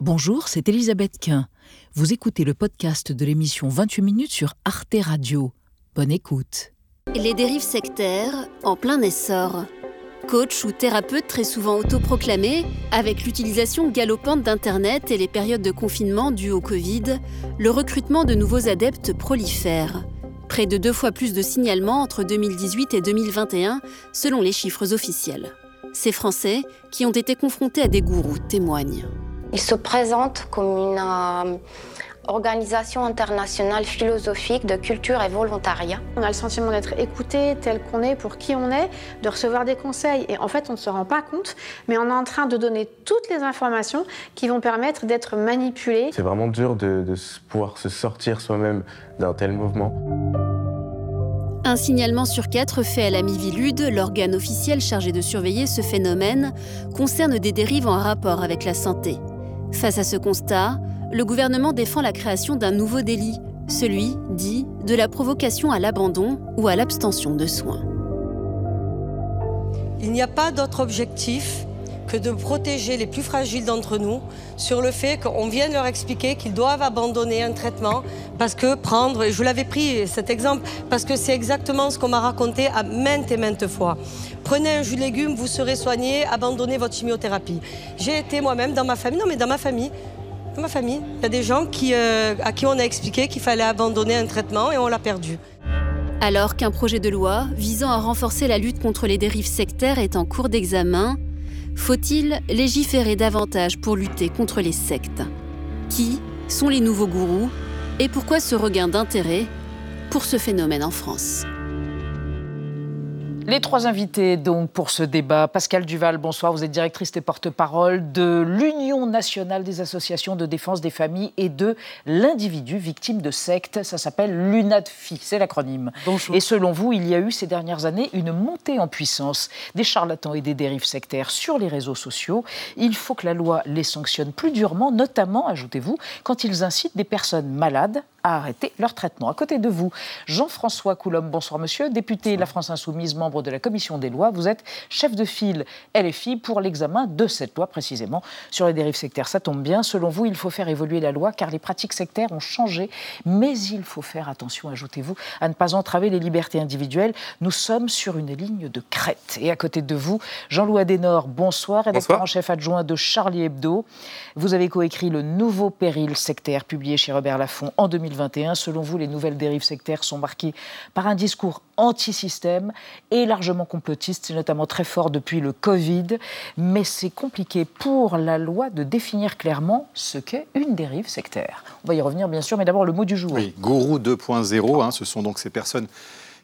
Bonjour, c'est Elisabeth Quint. Vous écoutez le podcast de l'émission 28 minutes sur Arte Radio. Bonne écoute. Les dérives sectaires en plein essor. Coach ou thérapeute très souvent autoproclamé, avec l'utilisation galopante d'Internet et les périodes de confinement dues au Covid, le recrutement de nouveaux adeptes prolifère. Près de deux fois plus de signalements entre 2018 et 2021, selon les chiffres officiels. Ces Français, qui ont été confrontés à des gourous, témoignent. Il se présente comme une euh, organisation internationale philosophique de culture et volontariat. On a le sentiment d'être écouté tel qu'on est, pour qui on est, de recevoir des conseils. Et en fait, on ne se rend pas compte, mais on est en train de donner toutes les informations qui vont permettre d'être manipulé. C'est vraiment dur de, de pouvoir se sortir soi-même d'un tel mouvement. Un signalement sur quatre fait à la Mivilude, l'organe officiel chargé de surveiller ce phénomène, concerne des dérives en rapport avec la santé. Face à ce constat, le gouvernement défend la création d'un nouveau délit, celui, dit, de la provocation à l'abandon ou à l'abstention de soins. Il n'y a pas d'autre objectif que de protéger les plus fragiles d'entre nous sur le fait qu'on vienne leur expliquer qu'ils doivent abandonner un traitement parce que prendre, et je l'avais pris cet exemple, parce que c'est exactement ce qu'on m'a raconté à maintes et maintes fois. Prenez un jus de légumes, vous serez soigné, abandonnez votre chimiothérapie. J'ai été moi-même dans ma famille, non mais dans ma famille, dans ma famille, il y a des gens qui, euh, à qui on a expliqué qu'il fallait abandonner un traitement et on l'a perdu. Alors qu'un projet de loi visant à renforcer la lutte contre les dérives sectaires est en cours d'examen, faut-il légiférer davantage pour lutter contre les sectes? Qui sont les nouveaux gourous? Et pourquoi ce regain d'intérêt pour ce phénomène en France? Les trois invités donc pour ce débat. Pascal Duval, bonsoir. Vous êtes directrice et porte-parole de l'Union nationale des associations de défense des familles et de l'individu victime de secte. Ça s'appelle l'UNADFI, c'est l'acronyme. Bonjour. Et selon vous, il y a eu ces dernières années une montée en puissance des charlatans et des dérives sectaires sur les réseaux sociaux. Il faut que la loi les sanctionne plus durement, notamment, ajoutez-vous, quand ils incitent des personnes malades à arrêter leur traitement. À côté de vous, Jean-François Coulombe, bonsoir monsieur, député de la France Insoumise, membre de la commission des lois. Vous êtes chef de file LFI pour l'examen de cette loi précisément sur les dérives sectaires. Ça tombe bien, selon vous, il faut faire évoluer la loi car les pratiques sectaires ont changé, mais il faut faire attention, ajoutez-vous, à ne pas entraver les libertés individuelles. Nous sommes sur une ligne de crête. Et à côté de vous, Jean-Louis Adenor, bonsoir, rédacteur en chef adjoint de Charlie Hebdo. Vous avez coécrit le nouveau péril sectaire publié chez Robert Laffont en 2020 Selon vous, les nouvelles dérives sectaires sont marquées par un discours anti-système et largement complotiste. C'est notamment très fort depuis le Covid. Mais c'est compliqué pour la loi de définir clairement ce qu'est une dérive sectaire. On va y revenir, bien sûr, mais d'abord le mot du jour. Oui, Gourou 2.0, hein, ce sont donc ces personnes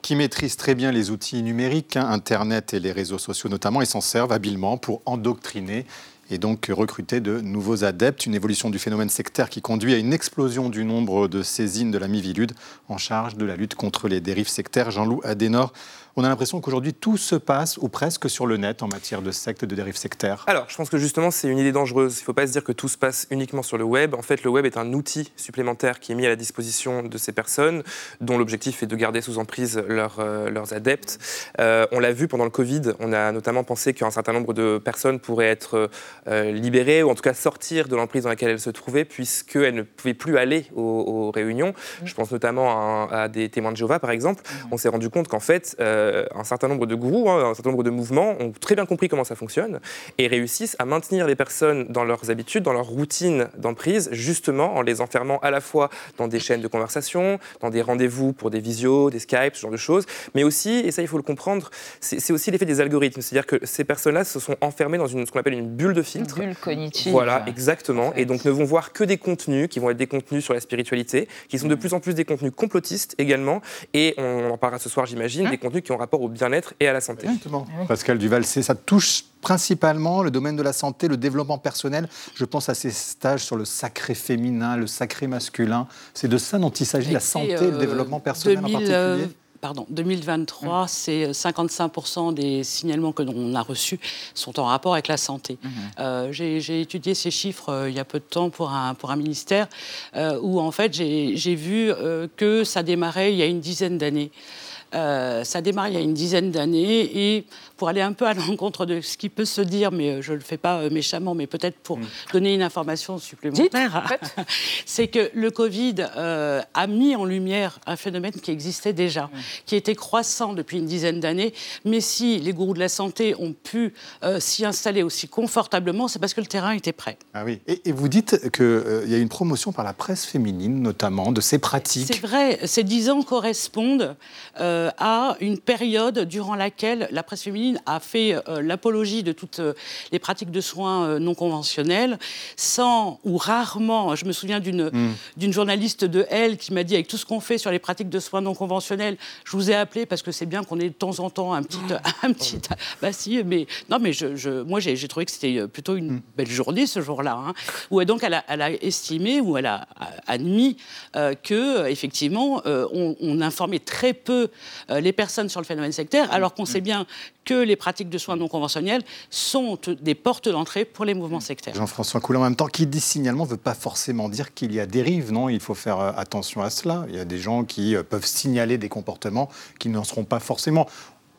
qui maîtrisent très bien les outils numériques, hein, Internet et les réseaux sociaux notamment, et s'en servent habilement pour endoctriner et donc recruter de nouveaux adeptes, une évolution du phénomène sectaire qui conduit à une explosion du nombre de saisines de la Mivilude en charge de la lutte contre les dérives sectaires. Jean-Loup Adenor, on a l'impression qu'aujourd'hui tout se passe ou presque sur le net en matière de sectes, de dérives sectaires. Alors, je pense que justement c'est une idée dangereuse. Il ne faut pas se dire que tout se passe uniquement sur le web. En fait, le web est un outil supplémentaire qui est mis à la disposition de ces personnes, dont l'objectif est de garder sous emprise euh, leurs adeptes. Euh, on l'a vu pendant le Covid. On a notamment pensé qu'un certain nombre de personnes pourraient être euh, libérées ou en tout cas sortir de l'emprise dans laquelle elles se trouvaient, puisqu'elles ne pouvaient plus aller aux, réunions. Mmh. Je pense notamment à, des témoins de Jéhovah, par exemple. Mmh. On s'est rendu compte qu'en fait euh, un certain nombre de gourous, hein, un certain nombre de mouvements ont très bien compris comment ça fonctionne et réussissent à maintenir les personnes dans leurs habitudes, dans leur routine d'emprise, justement en les enfermant à la fois dans des chaînes de conversation, dans des rendez-vous pour des visios, des Skype, ce genre de choses, mais aussi, et ça il faut le comprendre, c'est aussi l'effet des algorithmes. C'est-à-dire que ces personnes-là se sont enfermées dans une, ce qu'on appelle une bulle de filtre. Une bulle cognitive. Voilà, exactement. Et donc ne vont voir que des contenus qui vont être des contenus sur la spiritualité, qui sont de plus en plus des contenus complotistes également. Et on en parlera ce soir, j'imagine, hein des contenus qui ont rapport au bien-être et à la santé. Exactement. Pascal Duval, ça touche principalement le domaine de la santé, le développement personnel. Je pense à ces stages sur le sacré féminin, le sacré masculin. C'est de ça dont il s'agit, la santé, le euh, développement personnel en particulier euh, pardon, 2023, mmh. c'est 55% euh, des signalements que l'on a reçus sont en rapport avec la santé. Mmh. j'ai étudié ces chiffres il y a peu de temps pour un, pour un ministère où en fait j'ai vu que ça démarrait il y a une dizaine d'années. Euh, ça a démarré il y a une dizaine d'années et pour aller un peu à l'encontre de ce qui peut se dire, mais je ne le fais pas méchamment, mais peut-être pour mm. donner une information supplémentaire, c'est que le Covid a mis en lumière un phénomène qui existait déjà, mm. qui était croissant depuis une dizaine d'années, mais si les gourous de la santé ont pu s'y installer aussi confortablement, c'est parce que le terrain était prêt. Ah oui. Et, vous dites qu'il euh, y a une promotion par la presse féminine, notamment, de ces pratiques. C'est vrai. Ces dix ans correspondent euh, à une période durant laquelle la presse féminine a fait euh, l'apologie de toutes les pratiques de soins non conventionnels, sans ou rarement. Je me souviens d'une hmm. d'une journaliste de Elle qui m'a dit avec tout ce qu'on fait sur les pratiques de soins non conventionnels, je vous ai appelé parce que c'est bien qu'on ait de temps en temps un petit, un petit. Bah si, mais non, mais je, moi j'ai trouvé que c'était plutôt une hmm. belle journée ce jour-là, hein, où donc elle a, elle a, estimé ou elle a admis euh, que effectivement euh, on, informait très peu euh, les personnes sur le phénomène sectaire, alors qu'on sait bien que les pratiques de soins non conventionnels sont des portes d'entrée pour les mouvements sectaires. Jean-François Coulin, en même temps, qui dit signalement ne veut pas forcément dire qu'il y a dérive, non? Il faut faire attention à cela. Il y a des gens qui peuvent signaler des comportements qui n'en seront pas forcément.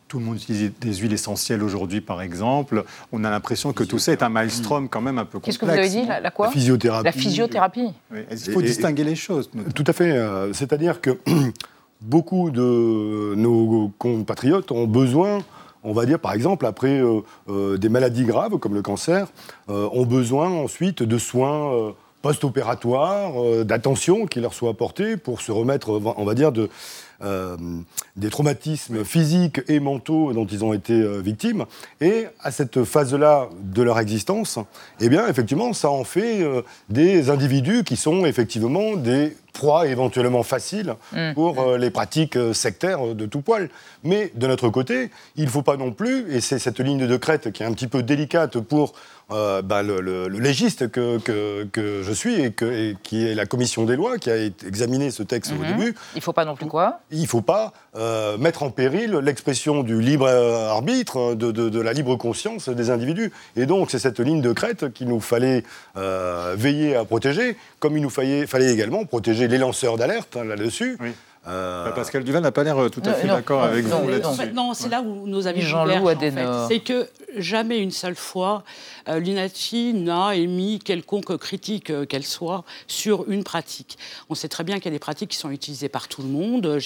Tout le monde utilise des huiles essentielles aujourd'hui, par exemple. On a l'impression que tout ça est un maelstrom quand même un peu complexe. Qu'est-ce que vous avez dit La, quoi? La physiothérapie. La physiothérapie. Il faut distinguer les choses. Tout à fait. Euh, c'est-à-dire que beaucoup de nos compatriotes ont besoin on va dire par exemple après euh, euh, des maladies graves comme le cancer, ont besoin ensuite de soins post-opératoires, d'attention qui leur soit apportée pour se remettre, on va dire, de, euh, des traumatismes physiques et mentaux dont ils ont été euh, victimes. Et à cette phase-là de leur existence, eh bien, effectivement, ça en fait euh, des individus qui sont effectivement des proies éventuellement faciles mm. pour les pratiques sectaires de tout poil. Mais de notre côté, il ne faut pas non plus, et c'est cette ligne de crête qui est un petit peu délicate pour euh, bah, le, légiste que, que, je suis et, que, qui est la commission des lois qui a examiné ce texte au mhm. début. Il ne faut pas non plus quoi? Il ne faut pas euh, mettre en péril l'expression du libre arbitre, de, de, la libre conscience des individus. Et donc c'est cette ligne de crête qu'il nous fallait euh, veiller à protéger, comme il nous fallait, également protéger les lanceurs d'alerte hein, là-dessus. Euh... Pascal Duval n'a pas l'air tout à fait d'accord avec vous là-dessus. Non, c'est là où nos amis Jean-Loup en fait. C'est que jamais une seule fois euh, l'INATI n'a émis quelconque critique, euh, qu'elle soit, sur une pratique. On sait très bien qu'il y a des pratiques qui sont utilisées par tout le monde.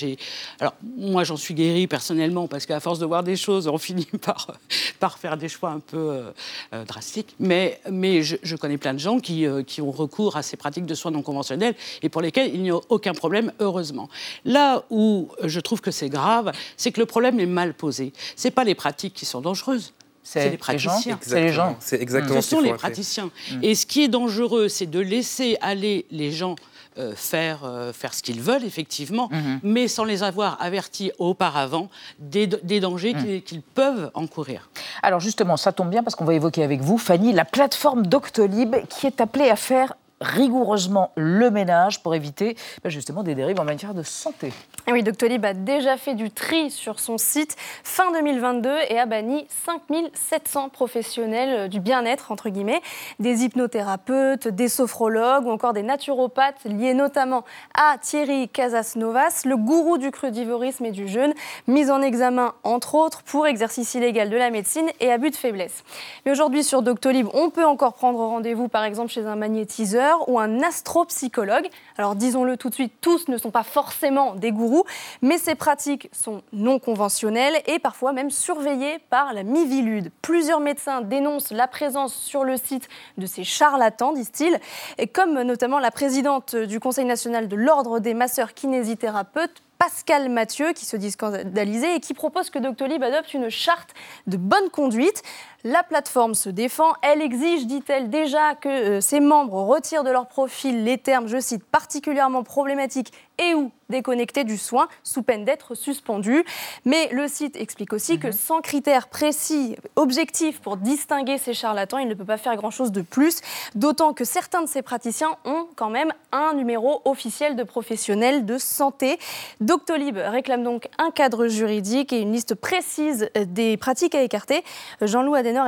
Alors, moi, j'en suis guérie personnellement, parce qu'à force de voir des choses, on finit par, par faire des choix un peu euh, drastiques. Mais, mais je, connais plein de gens qui, qui ont recours à ces pratiques de soins non conventionnels et pour lesquels il n'y a aucun problème, heureusement. Là où je trouve que c'est grave, c'est que le problème est mal posé. Ce pas les pratiques qui sont dangereuses. C'est les praticiens. C'est les gens. C'est exactement Ce sont les praticiens. Mm. Et ce qui est dangereux, c'est de laisser aller les gens euh, faire, euh, faire ce qu'ils veulent, effectivement, mm-hmm. mais sans les avoir avertis auparavant des, dangers mm. qu'ils peuvent encourir. Alors justement, ça tombe bien parce qu'on va évoquer avec vous, Fanny, la plateforme Doctolib qui est appelée à faire rigoureusement le ménage pour éviter bah, justement des dérives en matière de santé. oui, Doctolib a déjà fait du tri sur son site fin 2022 et a banni 5700 professionnels euh, du bien-être, entre guillemets, des hypnothérapeutes, des sophrologues ou encore des naturopathes liés notamment à Thierry Casasnovas, le gourou du crudivorisme et du jeûne, mis en examen entre autres pour exercice illégal de la médecine et abus de faiblesse. Mais aujourd'hui sur Doctolib, on peut encore prendre rendez-vous par exemple chez un magnétiseur ou un astropsychologue. Alors disons-le tout de suite, tous ne sont pas forcément des gourous, mais ces pratiques sont non conventionnelles et parfois même surveillées par la Mivilude. Plusieurs médecins dénoncent la présence sur le site de ces charlatans, disent-ils, comme notamment la présidente du Conseil national de l'Ordre des masseurs kinésithérapeutes, Pascal Mathieu, qui se dit scandalisé et qui propose que Doctolib adopte une charte de bonne conduite. La plateforme se défend. Elle exige, dit-elle, déjà que euh, ses membres retirent de leur profil les termes, je cite, particulièrement problématiques et ou déconnectés du soin, sous peine d'être suspendus. Mais le site explique aussi que mhm. sans critères précis, objectifs pour distinguer ces charlatans, il ne peut pas faire grand-chose de plus, d'autant que certains de ces praticiens ont quand même un numéro officiel de professionnels de santé. Doctolib réclame donc un cadre juridique et une liste précise des pratiques à écarter.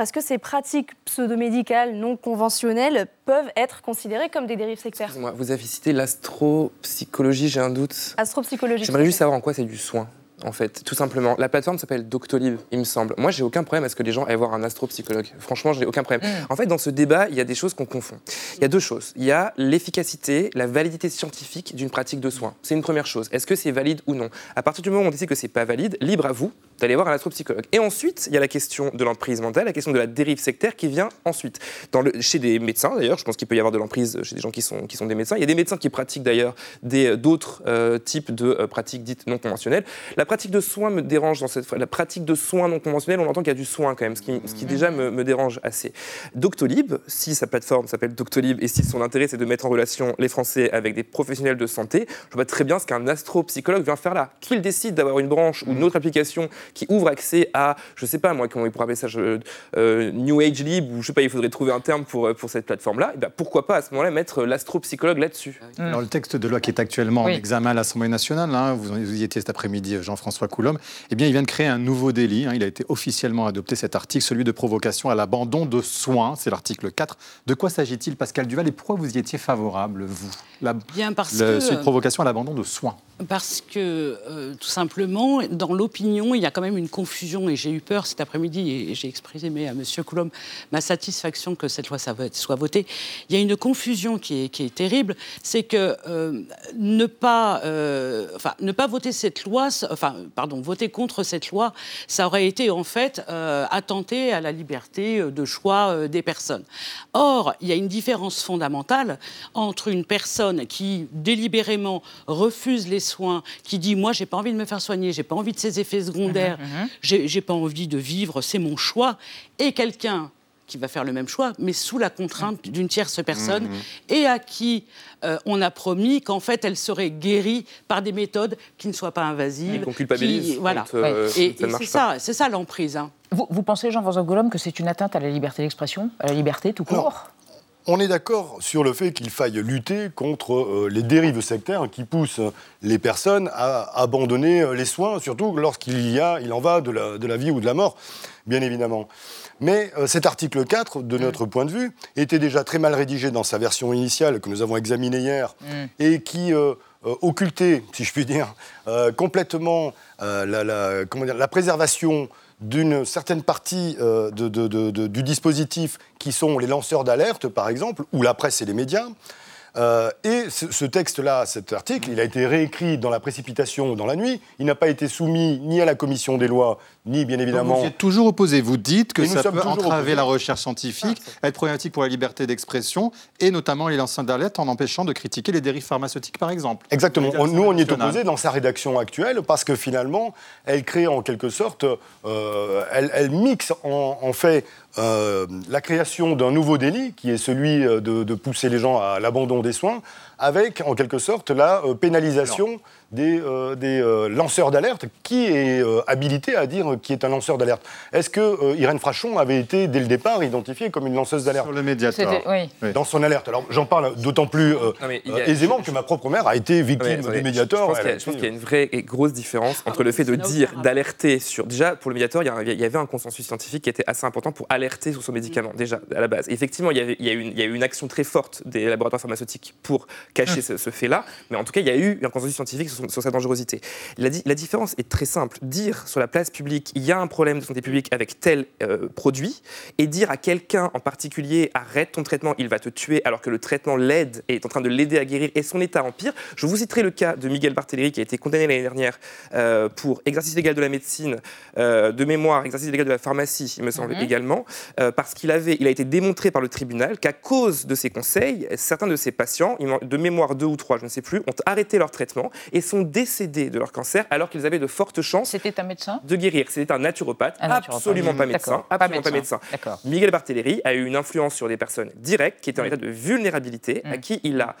Est-ce que ces pratiques pseudomédicales non conventionnelles peuvent être considérées comme des dérives sectaires? Vous avez cité l'astropsychologie, j'ai un doute. Astropsychologie. J'aimerais juste savoir en quoi c'est du soin. En fait, tout simplement. La plateforme s'appelle Doctolib, il me semble. Moi, j'ai aucun problème à ce que les gens aillent voir un astropsychologue. Franchement, j'ai aucun problème. Mm. En fait, dans ce débat, il y a des choses qu'on confond. Il y a deux choses. Il y a l'efficacité, la validité scientifique d'une pratique de soins. C'est une première chose. Est-ce que c'est valide ou non? À partir du moment où on décide que c'est pas valide, libre à vous d'aller voir un astropsychologue. Et ensuite, il y a la question de l'emprise mentale, la question de la dérive sectaire qui vient ensuite. Dans le, chez des médecins, d'ailleurs, je pense qu'il peut y avoir de l'emprise chez des gens qui sont, qui sont des médecins. Il y a des médecins qui pratiquent d'ailleurs des- d'autres euh, types de euh, pratiques dites non conventionnelles. La pratique de soins me dérange dans cette La pratique de soins non conventionnels, on entend qu'il y a du soin quand même, ce qui, ce qui déjà me, me dérange assez. Doctolib, si sa plateforme s'appelle Doctolib et si son intérêt c'est de mettre en relation les Français avec des professionnels de santé, je vois très bien ce qu'un astropsychologue vient faire là. Qu'il décide d'avoir une branche ou une autre application qui ouvre accès à, je sais pas moi, comment il pourrait appeler ça, je- euh, New Age Lib, ou je sais pas, il faudrait trouver un terme pour, euh, pour cette plateforme-là, et ben pourquoi pas à ce moment-là mettre l'astropsychologue là-dessus Alors, le texte de loi qui est actuellement Oui. en examen à l'Assemblée nationale, hein, vous, vous y étiez cet après-midi, Jean-François Coulombe, eh bien, il vient de créer un nouveau délit. hein. il a été officiellement adopté, cet article, celui de provocation à l'abandon de soins. C'est l'article 4. De quoi s'agit-il, Pascal Duval, et pourquoi vous y étiez favorable, vous? La- Bien parce le- que celui de provocation à l'abandon de soins. Parce que, euh, tout simplement, dans l'opinion, il y a quand même une confusion, et j'ai eu peur cet après-midi, et j'ai exprimé à M. Coulomb ma satisfaction que cette loi soit votée. Il y a une confusion qui est, qui est terrible, c'est que euh, ne, pas, euh, enfin, ne pas voter cette loi, ça- enfin, pardon, voter contre cette loi, ça aurait été en fait euh, attenter à la liberté euh, de choix euh, des personnes. Or, il y a une différence fondamentale entre une personne qui délibérément refuse les soins, qui dit moi j'ai pas envie de me faire soigner, j'ai pas envie de ces effets secondaires, j'ai j'ai pas envie de vivre, c'est mon choix, et quelqu'un qui va faire le même choix, mais sous la contrainte d'une tierce personne, et à qui euh, on a promis qu'en fait elle serait guérie par des méthodes qui ne soient pas invasives. Et qu'on culpabilise qui- voilà. quand, euh, Et, c'est ça, c'est ça l'emprise. hein. Vous, vous pensez, Jean-François Gollum, que c'est une atteinte à la liberté d'expression, à la liberté tout court? On est d'accord sur le fait qu'il faille lutter contre euh, les dérives sectaires qui poussent les personnes à abandonner euh, les soins, surtout lorsqu'il y a, il en va de la, de la vie ou de la mort, bien évidemment. Mais euh, cet article 4, de notre point de vue, était déjà très mal rédigé dans sa version initiale que nous avons examinée hier et qui euh, occultait, si je puis dire, complètement la, la- comment dire, la préservation d'une certaine partie euh, du dispositif qui sont les lanceurs d'alerte, par exemple, ou la presse et les médias. Euh, et ce, ce texte-là, cet article, il a été réécrit dans la précipitation ou dans la nuit. Il n'a pas été soumis ni à la commission des lois, ni bien Donc, évidemment. Vous y êtes toujours opposé. Vous dites que Et ça peut entraver opposés. la recherche scientifique, être problématique pour la liberté d'expression, et notamment les lanceurs d'alerte en empêchant de critiquer les dérives pharmaceutiques, par exemple. Exactement. Vous On- nous, on y est opposé dans sa rédaction actuelle parce que finalement, elle crée en quelque sorte, euh, elle, elle mixe en, en fait euh, la création d'un nouveau délit qui est celui de, de pousser les gens à l'abandon des soins avec en quelque sorte la euh, pénalisation des, euh, des euh, lanceurs d'alerte. Qui est euh, habilité à dire qui est un lanceur d'alerte? Est-ce que euh, Irène Frachon avait été dès le départ identifiée comme une lanceuse d'alerte? Sur le médiateur. C'était- oui. Oui. dans son alerte. Alors j'en parle d'autant plus euh, Non, a- euh, aisément je- que ma propre mère a été victime du médiateur. Je, je pense qu'il y a pense y une vraie et grosse différence entre le fait de dire, rapport. d'alerter sur. Déjà, pour le médiateur, il y, avait un consensus scientifique qui était assez important pour alerter sur son médicament, déjà, à la base. Et effectivement, il y, avait, il, y a eu une, il y a eu une action très forte des laboratoires pharmaceutiques pour cacher ce, ce fait-là. Mais en tout cas, il y a eu un consensus scientifique sur, sa dangerosité. La, di- la différence est très simple. Dire sur la place publique, il y a un problème de santé publique avec tel euh, produit, et dire à quelqu'un en particulier, arrête ton traitement, il va te tuer, alors que le traitement l'aide et est en train de l'aider à guérir, et son état empire. Je vous citerai le cas de Miguel Barthéléry, qui a été condamné l'année dernière euh, pour exercice illégal de la médecine, euh, de mémoire, exercice illégal de la pharmacie, il me semble également, euh, parce qu'il avait, il a été démontré par le tribunal qu'à cause de ses conseils, certains de ses patients, de mémoire deux ou trois, je ne sais plus, ont arrêté leur traitement et sont décédés de leur cancer alors qu'ils avaient de fortes chances C'était un médecin? de guérir. C'était un naturopathe, Un naturopathe. absolument pas médecin. Pas absolument pas médecin. Miguel Barthéléry a eu une influence sur des personnes directes qui étaient en état de vulnérabilité, à Mm. qui il a,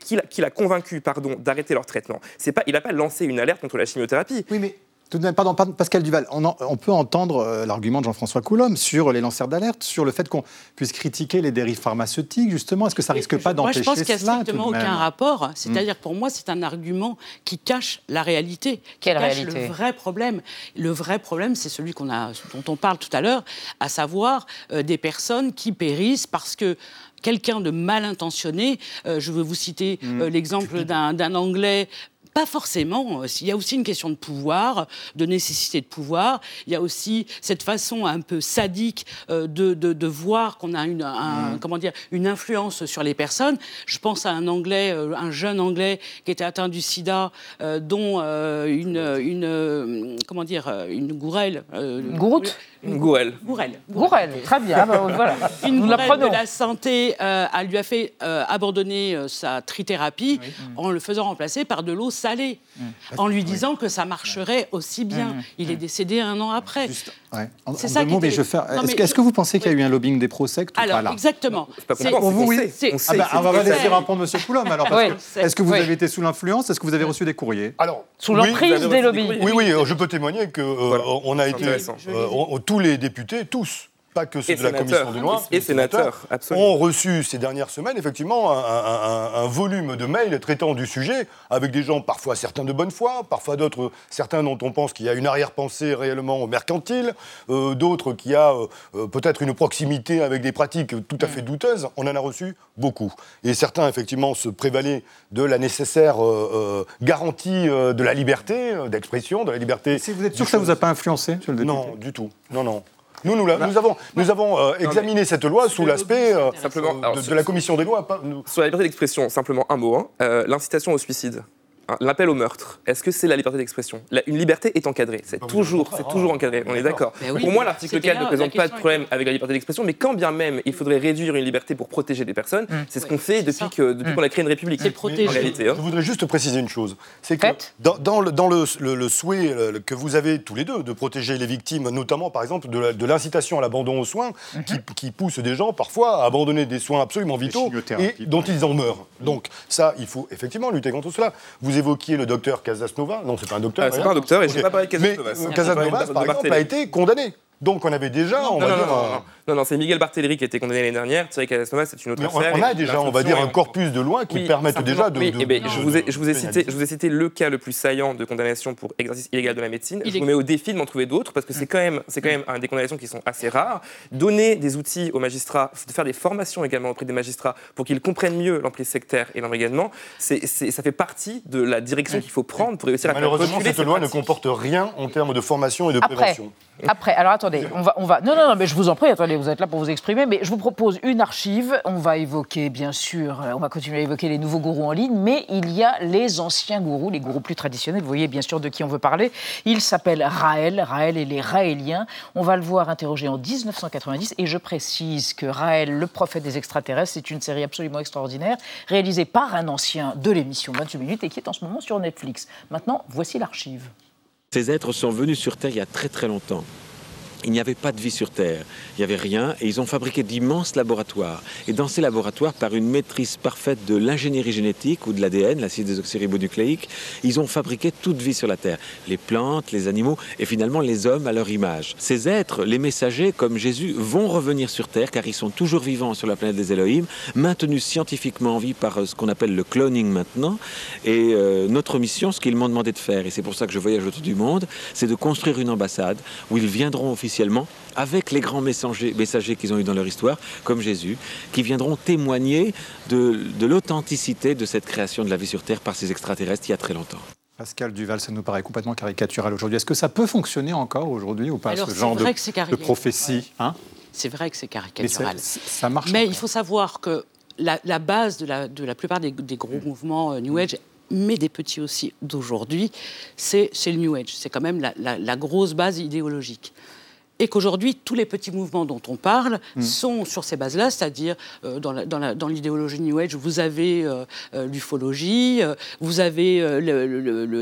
qui l'a, qui l'a convaincu pardon, d'arrêter leur traitement. C'est pas, il n'a pas lancé une alerte contre la chimiothérapie. Oui, mais tout de même, pardon, pardon, Pascal Duval, on, en- on peut entendre euh, l'argument de Jean-François Coulombe sur les lanceurs d'alerte, sur le fait qu'on puisse critiquer les dérives pharmaceutiques, justement. Est-ce que ça risque pas Moi, d'empêcher je pense qu'il n'y a cela, strictement aucun rapport. C'est-à-dire, pour moi, c'est un argument qui cache la réalité, qui Quelle cache réalité le vrai problème. Le vrai problème, c'est celui qu'on a, dont on parle tout à l'heure, à savoir euh, des personnes qui périssent parce que quelqu'un de mal intentionné, euh, je veux vous citer euh, l'exemple d'un d'un Anglais Pas forcément. Il y a aussi une question de pouvoir, de nécessité de pouvoir. Il y a aussi cette façon un peu sadique de, de, voir qu'on a une, un, mm. comment dire, une influence sur les personnes. Je pense à un Anglais, un jeune Anglais qui était atteint du sida, dont une, une, comment dire, une gourelle. une gouroute Une gourelle. Gourelle. Gourelle, très bien. Bah, voilà. Une gourelle de la santé euh, elle lui a fait euh, abandonner euh, sa trithérapie en le faisant remplacer par de l'eau salée, mm. en lui disant que ça marcherait aussi bien. Mm. Il est décédé un an après. C'est ça. mais je Est-ce que, vous pensez qu'il y a eu un lobbying des pro-sectes Alors, exactement. C'est pour vous, oui. Ah bah, on va laisser répondre M. Coulomb. Alors, est-ce que vous avez été sous l'influence? Est-ce que vous avez reçu des courriers? Alors, sous l'emprise des lobbies. Oui, oui, je peux témoigner que on a été tous les députés, tous, pas que ceux de la commission des lois, et sénateurs, ont reçu ces dernières semaines effectivement un, volume de mails traitant du sujet avec des gens parfois certains de bonne foi, parfois d'autres certains dont on pense qu'il y a une arrière-pensée réellement mercantile, euh, d'autres qui a euh, euh, peut-être une proximité avec des pratiques tout à fait douteuses. On en a reçu beaucoup et certains effectivement se prévalaient de la nécessaire garantie de la liberté d'expression, de la liberté. Si vous êtes sûr que ça vous a pas influencé, monsieur le Non, du tout. Non, non. Nous, nous, avons, nous avons euh, examiné cette loi sous l'aspect euh, de, la commission des lois. Sur la liberté d'expression, simplement un mot. Hein. Euh, l'incitation au suicide. Hein, l'appel au meurtre, est-ce que c'est la liberté d'expression? Une liberté est encadrée, c'est ah toujours, c'est toujours encadré, on est d'accord. Pour moi, l'article 4 ne présente pas de problème avec la liberté d'expression, mais quand bien même il faudrait réduire une liberté pour protéger des personnes, mm. c'est ce qu'on fait depuis que depuis mm. qu'on a créé une république. C'est protéger. En réalité, hein. Je voudrais juste préciser une chose, c'est que dans, le, dans le, le, souhait euh, que vous avez tous les deux de protéger les victimes, notamment par exemple de l'incitation à l'abandon aux soins, mm-hmm. qui, qui, pousse des gens parfois à abandonner des soins absolument vitaux et dont ils en meurent. Donc ça, il faut effectivement lutter contre cela. Vous évoquiez le docteur Casasnova. Non, c'est pas un docteur. Ah, c'est pas un docteur et je n'ai pas parlé de Casasnovas. Mais Casasnovas, par exemple, a été condamné. Donc on avait déjà, on va dire, non, non, c'est Miguel Barthéléry qui a été condamné l'année dernière. Thierry Casasnovas, c'est une autre affaire. On a déjà, on va dire, un corpus de lois qui permettent déjà de. Oui, eh je, vous ai, je, vous ai cité, je vous ai cité le cas le plus saillant de condamnation pour exercice illégal de la médecine. Je vous mets au défi de m'en trouver d'autres parce que c'est quand même, c'est quand même un des condamnations qui sont assez rares. Donner des outils aux magistrats, de faire des formations également auprès des magistrats pour qu'ils comprennent mieux l'emprise sectaire et l'embrigadement, c'est, ça fait partie de la direction qu'il faut prendre pour réussir à Malheureusement, cette loi ne comporte rien en termes de formation et de prévention. Après, alors attendez, on va, on va. Non, non, non, mais je vous en prie, attendez, vous êtes là pour vous exprimer mais je vous propose une archive. On va évoquer, bien sûr, euh, on va continuer à évoquer les nouveaux gourous en ligne, mais il y a les anciens gourous, les gourous plus traditionnels. Vous voyez bien sûr de qui on veut parler. Il s'appelle Raël, Raël et les Raéliens. On va le voir interrogé en 1990, et je précise que Raël, le prophète des extraterrestres, c'est une série absolument extraordinaire, réalisée par un ancien de l'émission 28 minutes et qui est en ce moment sur Netflix. Maintenant, voici l'archive. Ces êtres sont venus sur Terre il y a très très longtemps il n'y avait pas de vie sur Terre. Il n'y avait rien et ils ont fabriqué d'immenses laboratoires. Et dans ces laboratoires, par une maîtrise parfaite de l'ingénierie génétique ou de l'ADN, l'acide désoxyribonucléique, ils ont fabriqué toute vie sur la Terre. Les plantes, les animaux et finalement les hommes à leur image. Ces êtres, les messagers comme Jésus, vont revenir sur Terre car ils sont toujours vivants sur la planète des Elohim, maintenus scientifiquement en vie par euh, ce qu'on appelle le cloning maintenant. Et euh, notre mission, ce qu'ils m'ont demandé de faire, et c'est pour ça que je voyage autour du monde, c'est de construire une ambassade où ils viendront officiellement avec les grands messagers, messagers qu'ils ont eu dans leur histoire, comme Jésus, qui viendront témoigner de, l'authenticité de cette création de la vie sur Terre par ces extraterrestres il y a très longtemps. Pascal Duval, ça nous paraît complètement caricatural aujourd'hui. Est-ce que ça peut fonctionner encore aujourd'hui ou pas, ce genre de, prophétie hein? C'est vrai que c'est caricatural. Mais ça marche. Mais il faut savoir que la, base de la, de la plupart des, gros mouvements euh, New Age mais des petits aussi d'aujourd'hui, c'est le New Age. C'est quand même la, grosse base idéologique et qu'aujourd'hui, tous les petits mouvements dont on parle hmm. sont sur ces bases-là, c'est-à-dire euh, dans l'idéologie New Age, vous avez euh, euh, l'ufologie, vous avez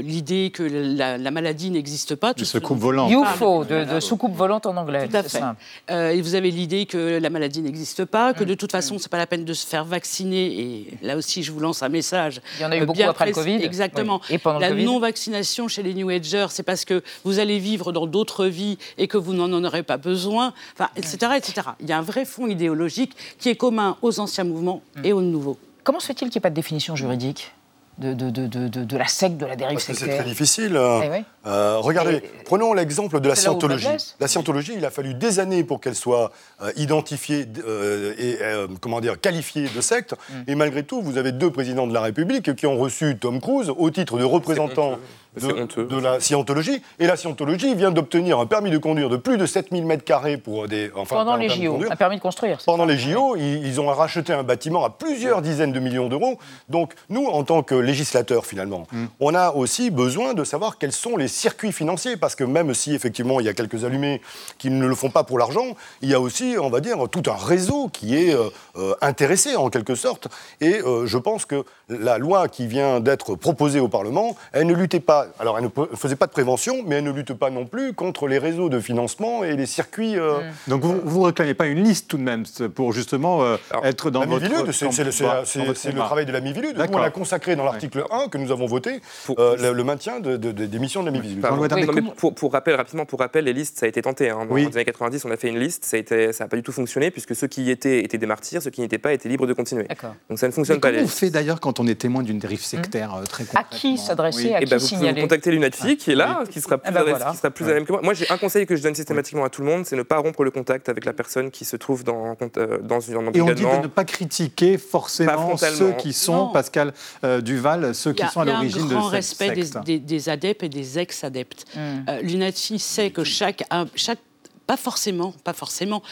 l'idée que la, maladie n'existe pas. De soucoupe volante. UFO, de, soucoupe volante en anglais. Tout à fait. et vous avez l'idée que la maladie n'existe pas, que de toute façon, c'est pas la peine de se faire vacciner. Et là aussi, je vous lance un message. Il y en a eu beaucoup après le Covid. Exactement. Et pendant la non-vaccination chez les New Agers, c'est parce que vous allez vivre dans d'autres vies et que vous n'en n'aurait pas besoin, enfin, etc., etc. Il y a un vrai fond idéologique qui est commun aux anciens mouvements mm. et aux nouveaux. Comment se fait-il qu'il n'y ait pas de définition juridique de, de, de, de, la secte, de la dérive sectaire C'est très difficile. Euh, eh Euh, regardez, Et- prenons l'exemple de la scientologie. La scientologie, il a fallu des années pour qu'elle soit euh, identifiée euh, et euh, comment dire qualifiée de secte. Mm. Et malgré tout, vous avez deux présidents de la République qui ont reçu Tom Cruise au titre de représentant de, la scientologie. Et la scientologie vient d'obtenir un permis de conduire de plus de 7000 mètres carrés pour des enfin, Pendant les JO, un permis de construire. Pendant les JO, ils, ils ont racheté un bâtiment à plusieurs dizaines de millions d'euros. Donc, nous, en tant que législateurs, finalement, on a aussi besoin de savoir quels sont les circuits financiers. Parce que même si, effectivement, il y a quelques allumés qui ne le font pas pour l'argent, il y a aussi, on va dire, tout un réseau qui est euh, euh, intéressé, en quelque sorte. Et euh, je pense que la loi qui vient d'être proposée au Parlement, elle ne luttait pas. Alors, elle ne faisait pas de prévention, mais elle ne lutte pas non plus contre les réseaux de financement et les circuits. euh, Donc vous vous réclamez pas une liste tout de même pour justement euh, Alors, être dans La votre c'est le, travail de la Mivilude. Nous, on l'a consacré dans l'article 1 que nous avons voté, euh, le, le maintien de- de- de- des missions de la Mivilude. Pardon. Jean-Louis Dardet, Non, mais comment- pour, pour rappel, rapidement, pour rappel, les listes, ça a été tenté. Hein. Dans Oui. les années 90, on a fait une liste, ça n'a pas du tout fonctionné, puisque ceux qui y étaient étaient des martyrs, ceux qui n'y étaient pas étaient libres de continuer. D'accord. Donc ça ne Mais fonctionne pas. comment on fait d'ailleurs quand on est témoin d'une dérive sectaire euh, très À qui s'adresser Oui. À Eh qui ben, vous pouvez signaler contacter l'UNADFI qui est là, qui sera plus, Ah ben à l'aise- voilà. qui sera plus à même que moi. Moi, j'ai un conseil que je donne systématiquement à tout le monde, c'est ne pas rompre le contact avec la personne qui se trouve dans, euh, dans une un Et on dit de ne pas critiquer forcément ceux qui sont. Pascal euh, Duval, ceux qui sont à il y a un l'origine de grand cette respect des, adeptes et des ex-adeptes. Mm. Euh, L'UNATFI sait que chaque, chaque pas forcément, pas forcément.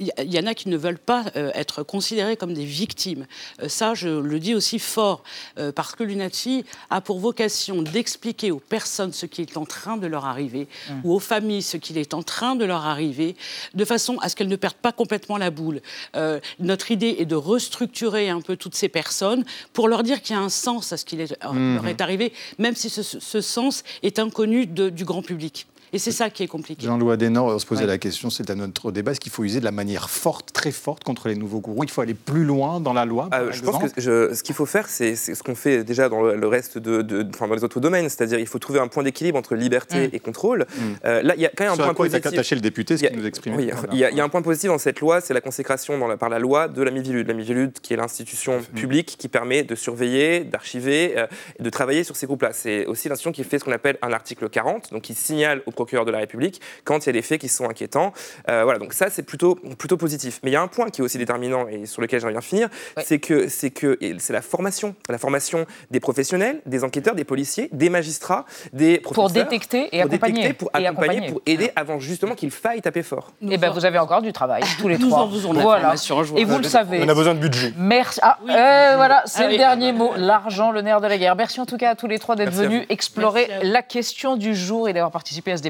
Il y, en a qui ne veulent pas euh, être considérés comme des victimes. Euh, ça, je le dis aussi fort, euh, parce que l'UNATFI a pour vocation d'expliquer aux personnes ce qui est en train de leur arriver, ou aux familles ce qui est en train de leur arriver, de façon à ce qu'elles ne perdent pas complètement la boule. Euh, notre idée est de restructurer un peu toutes ces personnes pour leur dire qu'il y a un sens à ce qui les- leur est arrivé, même si ce, ce sens est inconnu de- du grand public. Et c'est ça qui est compliqué. Jean-Louis Adenor, on se posait Ouais. la question, c'est à notre débat, est-ce qu'il faut user de la manière forte, très forte contre les nouveaux courants Il faut aller plus loin dans la loi par je pense que je- ce qu'il faut faire, c'est ce qu'on fait déjà dans le, le reste de, de- enfin, dans les autres domaines, c'est-à-dire il faut trouver un point d'équilibre entre liberté Mm. et contrôle. Euh, là, il y a quand même un à point quoi est positif. attaché le député, ce qu'il nous exprimait. Oui, il y, a, il y a un point positif dans cette loi, c'est la consécration dans la- par la loi de la Mivilude. La Mivilude, qui est l'institution publique qui permet de surveiller, d'archiver euh, de travailler sur ces groupes-là. C'est aussi l'institution qui fait ce qu'on appelle un article 40, donc qui signale au procureur de la République quand il y a des faits qui sont inquiétants. Euh, voilà, donc ça, c'est plutôt, plutôt positif. Mais il y a un point qui est aussi déterminant et sur lequel j'aimerais bien finir, Ouais. c'est que c'est que et c'est la formation, la formation des professionnels, des enquêteurs, des policiers, des magistrats, des Pour professeurs. détecter et pour accompagner. détecter, pour Et accompagner, accompagner. pour aider avant justement qu'il faille taper fort. Eh ben, vous avez encore du travail, tous les Nous trois. en faisons de la voilà. formation, je vous Et vous le savez. On a besoin de budget. Merci. Ah, Oui. euh, voilà, c'est Ah le oui. dernier mot. L'argent, le nerf de la guerre. Merci en tout cas à tous les trois d'être venus explorer la question du jour et d'avoir participé à ce débat.